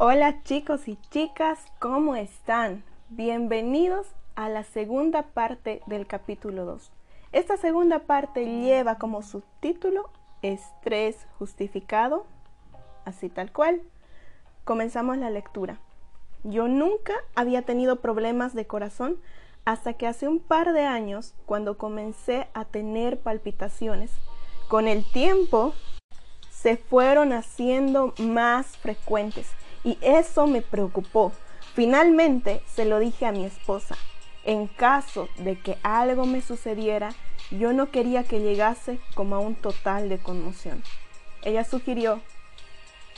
Hola chicos y chicas, ¿cómo están? Bienvenidos a la segunda parte del capítulo 2. Esta segunda parte lleva como subtítulo Estrés justificado, así tal cual. Comenzamos la lectura. Yo nunca había tenido problemas de corazón hasta que hace un par de años, cuando comencé a tener palpitaciones, con el tiempo se fueron haciendo más frecuentes y eso me preocupó. Finalmente se lo dije a mi esposa. En caso de que algo me sucediera, yo no quería que llegase como a un total de conmoción. Ella sugirió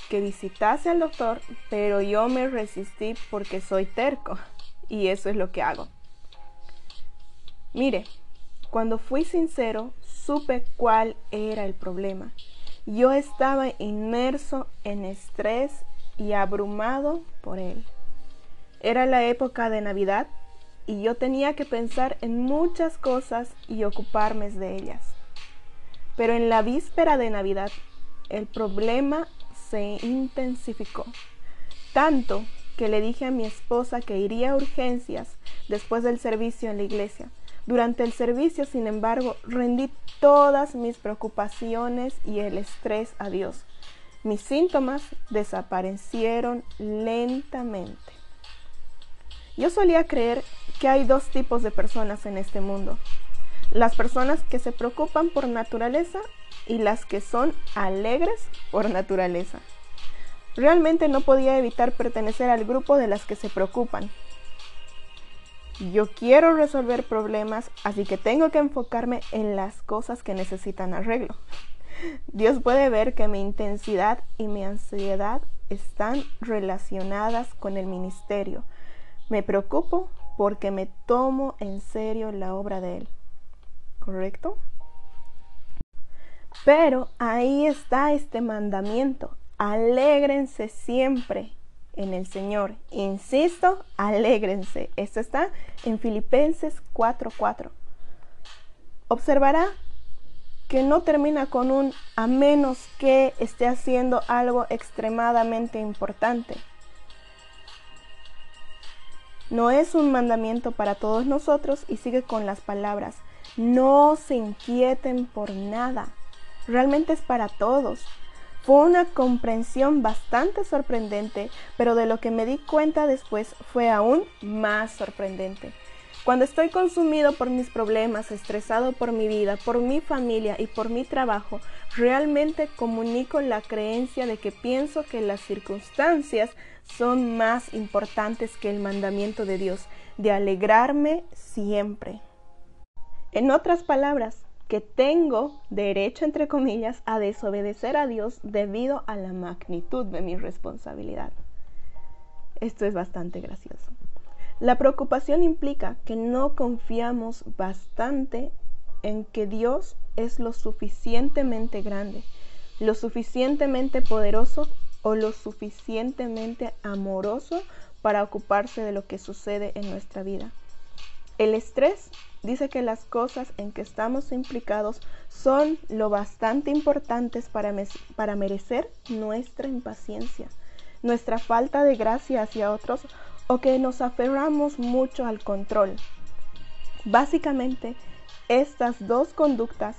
que visitase al doctor, pero yo me resistí porque soy terco y eso es lo que hago. Mire, cuando fui sincero, supe cuál era el problema. Yo estaba inmerso en estrés y abrumado por él. Era la época de Navidad y yo tenía que pensar en muchas cosas y ocuparme de ellas. Pero en la víspera de Navidad el problema se intensificó, tanto que le dije a mi esposa que iría a urgencias después del servicio en la iglesia. Durante el servicio, sin embargo, rendí todas mis preocupaciones y el estrés a Dios mis síntomas desaparecieron lentamente. Yo solía creer que hay dos tipos de personas en este mundo. Las personas que se preocupan por naturaleza y las que son alegres por naturaleza. Realmente no podía evitar pertenecer al grupo de las que se preocupan. Yo quiero resolver problemas, así que tengo que enfocarme en las cosas que necesitan arreglo. Dios puede ver que mi intensidad y mi ansiedad están relacionadas con el ministerio. Me preocupo porque me tomo en serio la obra de Él. ¿Correcto? Pero ahí está este mandamiento. Alégrense siempre en el Señor. Insisto, alégrense. Esto está en Filipenses 4:4. Observará que no termina con un a menos que esté haciendo algo extremadamente importante. No es un mandamiento para todos nosotros y sigue con las palabras, no se inquieten por nada. Realmente es para todos. Fue una comprensión bastante sorprendente, pero de lo que me di cuenta después fue aún más sorprendente. Cuando estoy consumido por mis problemas, estresado por mi vida, por mi familia y por mi trabajo, realmente comunico la creencia de que pienso que las circunstancias son más importantes que el mandamiento de Dios, de alegrarme siempre. En otras palabras, que tengo derecho, entre comillas, a desobedecer a Dios debido a la magnitud de mi responsabilidad. Esto es bastante gracioso. La preocupación implica que no confiamos bastante en que Dios es lo suficientemente grande, lo suficientemente poderoso o lo suficientemente amoroso para ocuparse de lo que sucede en nuestra vida. El estrés dice que las cosas en que estamos implicados son lo bastante importantes para, para merecer nuestra impaciencia, nuestra falta de gracia hacia otros o que nos aferramos mucho al control. Básicamente, estas dos conductas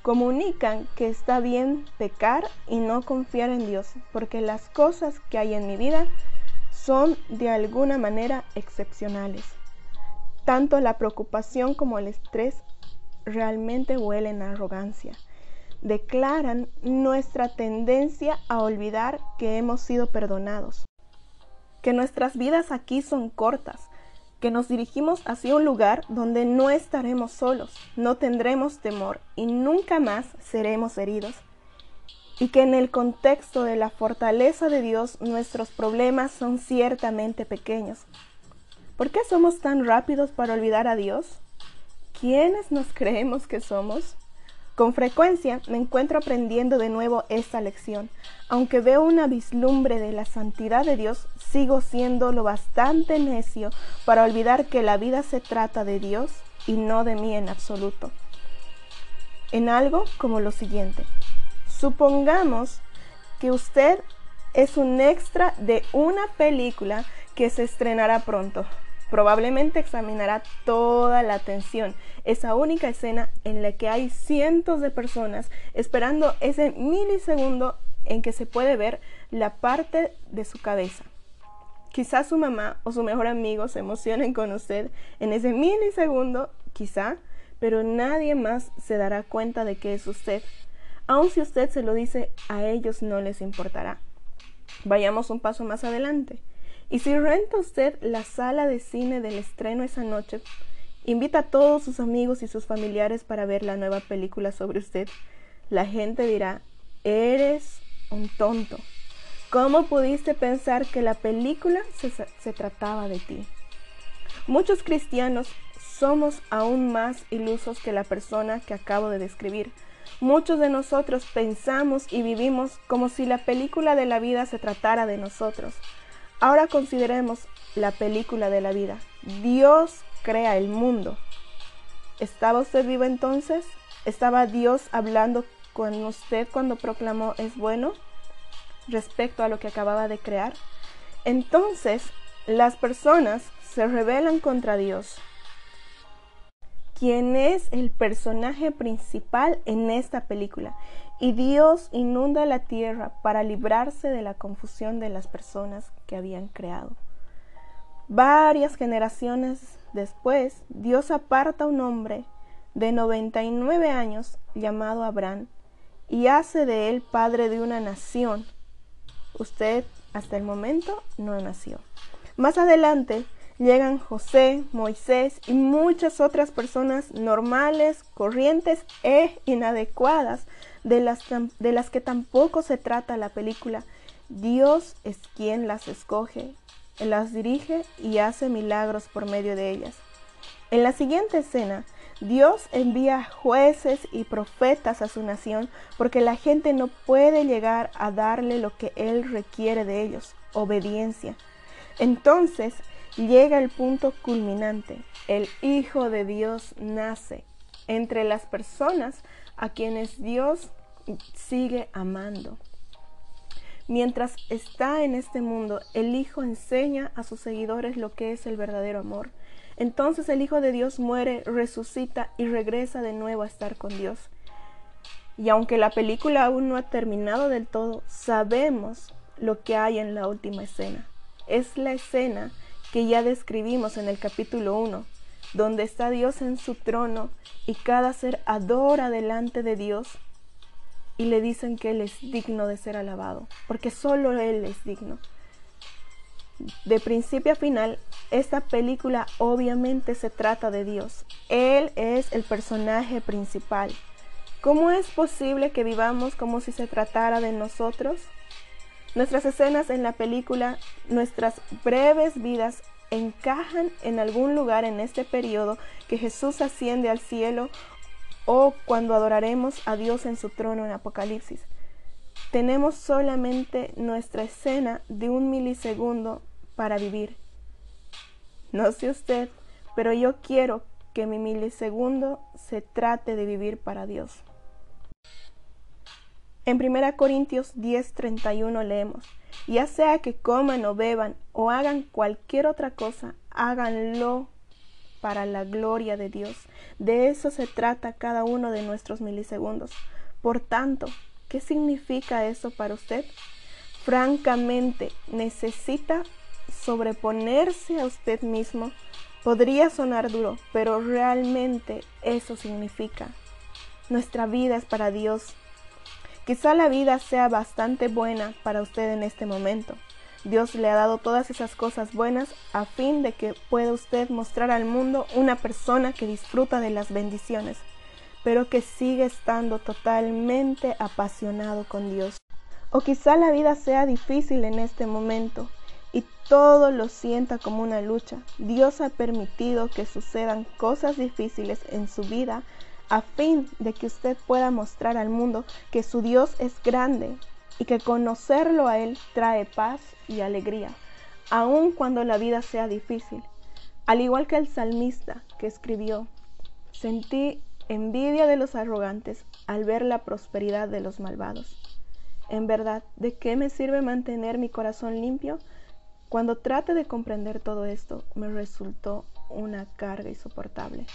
comunican que está bien pecar y no confiar en Dios, porque las cosas que hay en mi vida son de alguna manera excepcionales. Tanto la preocupación como el estrés realmente huelen a arrogancia. Declaran nuestra tendencia a olvidar que hemos sido perdonados que nuestras vidas aquí son cortas, que nos dirigimos hacia un lugar donde no estaremos solos, no tendremos temor y nunca más seremos heridos. Y que en el contexto de la fortaleza de Dios nuestros problemas son ciertamente pequeños. ¿Por qué somos tan rápidos para olvidar a Dios? ¿Quiénes nos creemos que somos? Con frecuencia me encuentro aprendiendo de nuevo esta lección. Aunque veo una vislumbre de la santidad de Dios, sigo siendo lo bastante necio para olvidar que la vida se trata de Dios y no de mí en absoluto. En algo como lo siguiente. Supongamos que usted es un extra de una película que se estrenará pronto. Probablemente examinará toda la atención, esa única escena en la que hay cientos de personas esperando ese milisegundo en que se puede ver la parte de su cabeza. Quizá su mamá o su mejor amigo se emocionen con usted en ese milisegundo, quizá, pero nadie más se dará cuenta de que es usted. Aun si usted se lo dice, a ellos no les importará. Vayamos un paso más adelante. Y si renta usted la sala de cine del estreno esa noche, invita a todos sus amigos y sus familiares para ver la nueva película sobre usted, la gente dirá, eres un tonto. ¿Cómo pudiste pensar que la película se, se, trataba de ti? Muchos cristianos somos aún más ilusos que la persona que acabo de describir. Muchos de nosotros pensamos y vivimos como si la película de la vida se tratara de nosotros. Ahora consideremos la película de la vida. Dios crea el mundo. ¿Estaba usted vivo entonces? ¿Estaba Dios hablando con usted cuando proclamó es bueno respecto a lo que acababa de crear? Entonces, las personas se rebelan contra Dios. ¿Quién es el personaje principal en esta película? Y Dios inunda la tierra para librarse de la confusión de las personas que habían creado. Varias generaciones después, Dios aparta a un hombre de 99 años llamado Abraham y hace de él padre de una nación. Usted hasta el momento no nació. Más adelante llegan José, Moisés y muchas otras personas normales, corrientes e inadecuadas de las, de las que tampoco se trata la película. Dios es quien las escoge, las dirige y hace milagros por medio de ellas. En la siguiente escena, Dios envía jueces y profetas a su nación porque la gente no puede llegar a darle lo que Él requiere de ellos, obediencia. Entonces llega el punto culminante. El Hijo de Dios nace entre las personas a quienes Dios sigue amando. Mientras está en este mundo, el Hijo enseña a sus seguidores lo que es el verdadero amor. Entonces el Hijo de Dios muere, resucita y regresa de nuevo a estar con Dios. Y aunque la película aún no ha terminado del todo, sabemos lo que hay en la última escena. Es la escena que ya describimos en el capítulo 1, donde está Dios en su trono y cada ser adora delante de Dios y le dicen que Él es digno de ser alabado, porque solo Él es digno. De principio a final, esta película obviamente se trata de Dios. Él es el personaje principal. ¿Cómo es posible que vivamos como si se tratara de nosotros? Nuestras escenas en la película, nuestras breves vidas encajan en algún lugar en este periodo que Jesús asciende al cielo o cuando adoraremos a Dios en su trono en Apocalipsis. Tenemos solamente nuestra escena de un milisegundo para vivir. No sé usted, pero yo quiero que mi milisegundo se trate de vivir para Dios. En 1 Corintios 10:31 leemos, ya sea que coman o beban o hagan cualquier otra cosa, háganlo para la gloria de Dios. De eso se trata cada uno de nuestros milisegundos. Por tanto, ¿qué significa eso para usted? Francamente, necesita sobreponerse a usted mismo. Podría sonar duro, pero realmente eso significa. Nuestra vida es para Dios. Quizá la vida sea bastante buena para usted en este momento, Dios le ha dado todas esas cosas buenas a fin de que pueda usted mostrar al mundo una persona que disfruta de las bendiciones, pero que sigue estando totalmente apasionado con Dios. O quizá la vida sea difícil en este momento y todo lo sienta como una lucha. Dios ha permitido que sucedan cosas difíciles en su vida a fin de que usted pueda mostrar al mundo que su Dios es grande y que conocerlo a Él trae paz y alegría, aun cuando la vida sea difícil. Al igual que el salmista que escribió, sentí envidia de los arrogantes al ver la prosperidad de los malvados. En verdad, ¿de qué me sirve mantener mi corazón limpio? Cuando trate de comprender todo esto, me resultó una carga insoportable.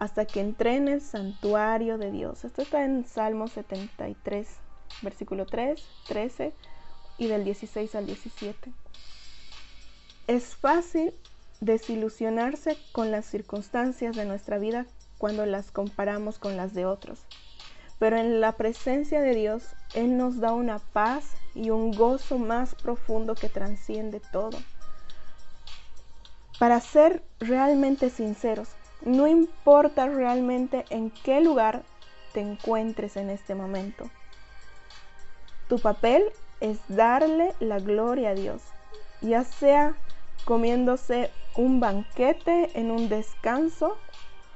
Hasta que entré en el santuario de Dios. Esto está en Salmo 73, versículo 3, 13 y del 16 al 17. Es fácil desilusionarse con las circunstancias de nuestra vida cuando las comparamos con las de otros. Pero en la presencia de Dios, Él nos da una paz y un gozo más profundo que transciende todo. Para ser realmente sinceros, no importa realmente en qué lugar te encuentres en este momento. Tu papel es darle la gloria a Dios, ya sea comiéndose un banquete en un descanso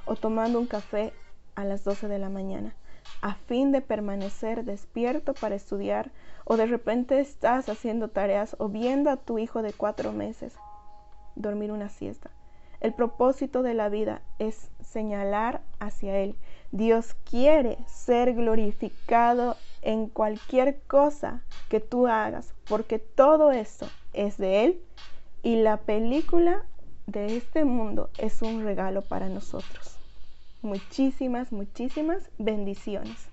o tomando un café a las 12 de la mañana a fin de permanecer despierto para estudiar o de repente estás haciendo tareas o viendo a tu hijo de cuatro meses dormir una siesta. El propósito de la vida es señalar hacia Él. Dios quiere ser glorificado en cualquier cosa que tú hagas, porque todo esto es de Él y la película de este mundo es un regalo para nosotros. Muchísimas, muchísimas bendiciones.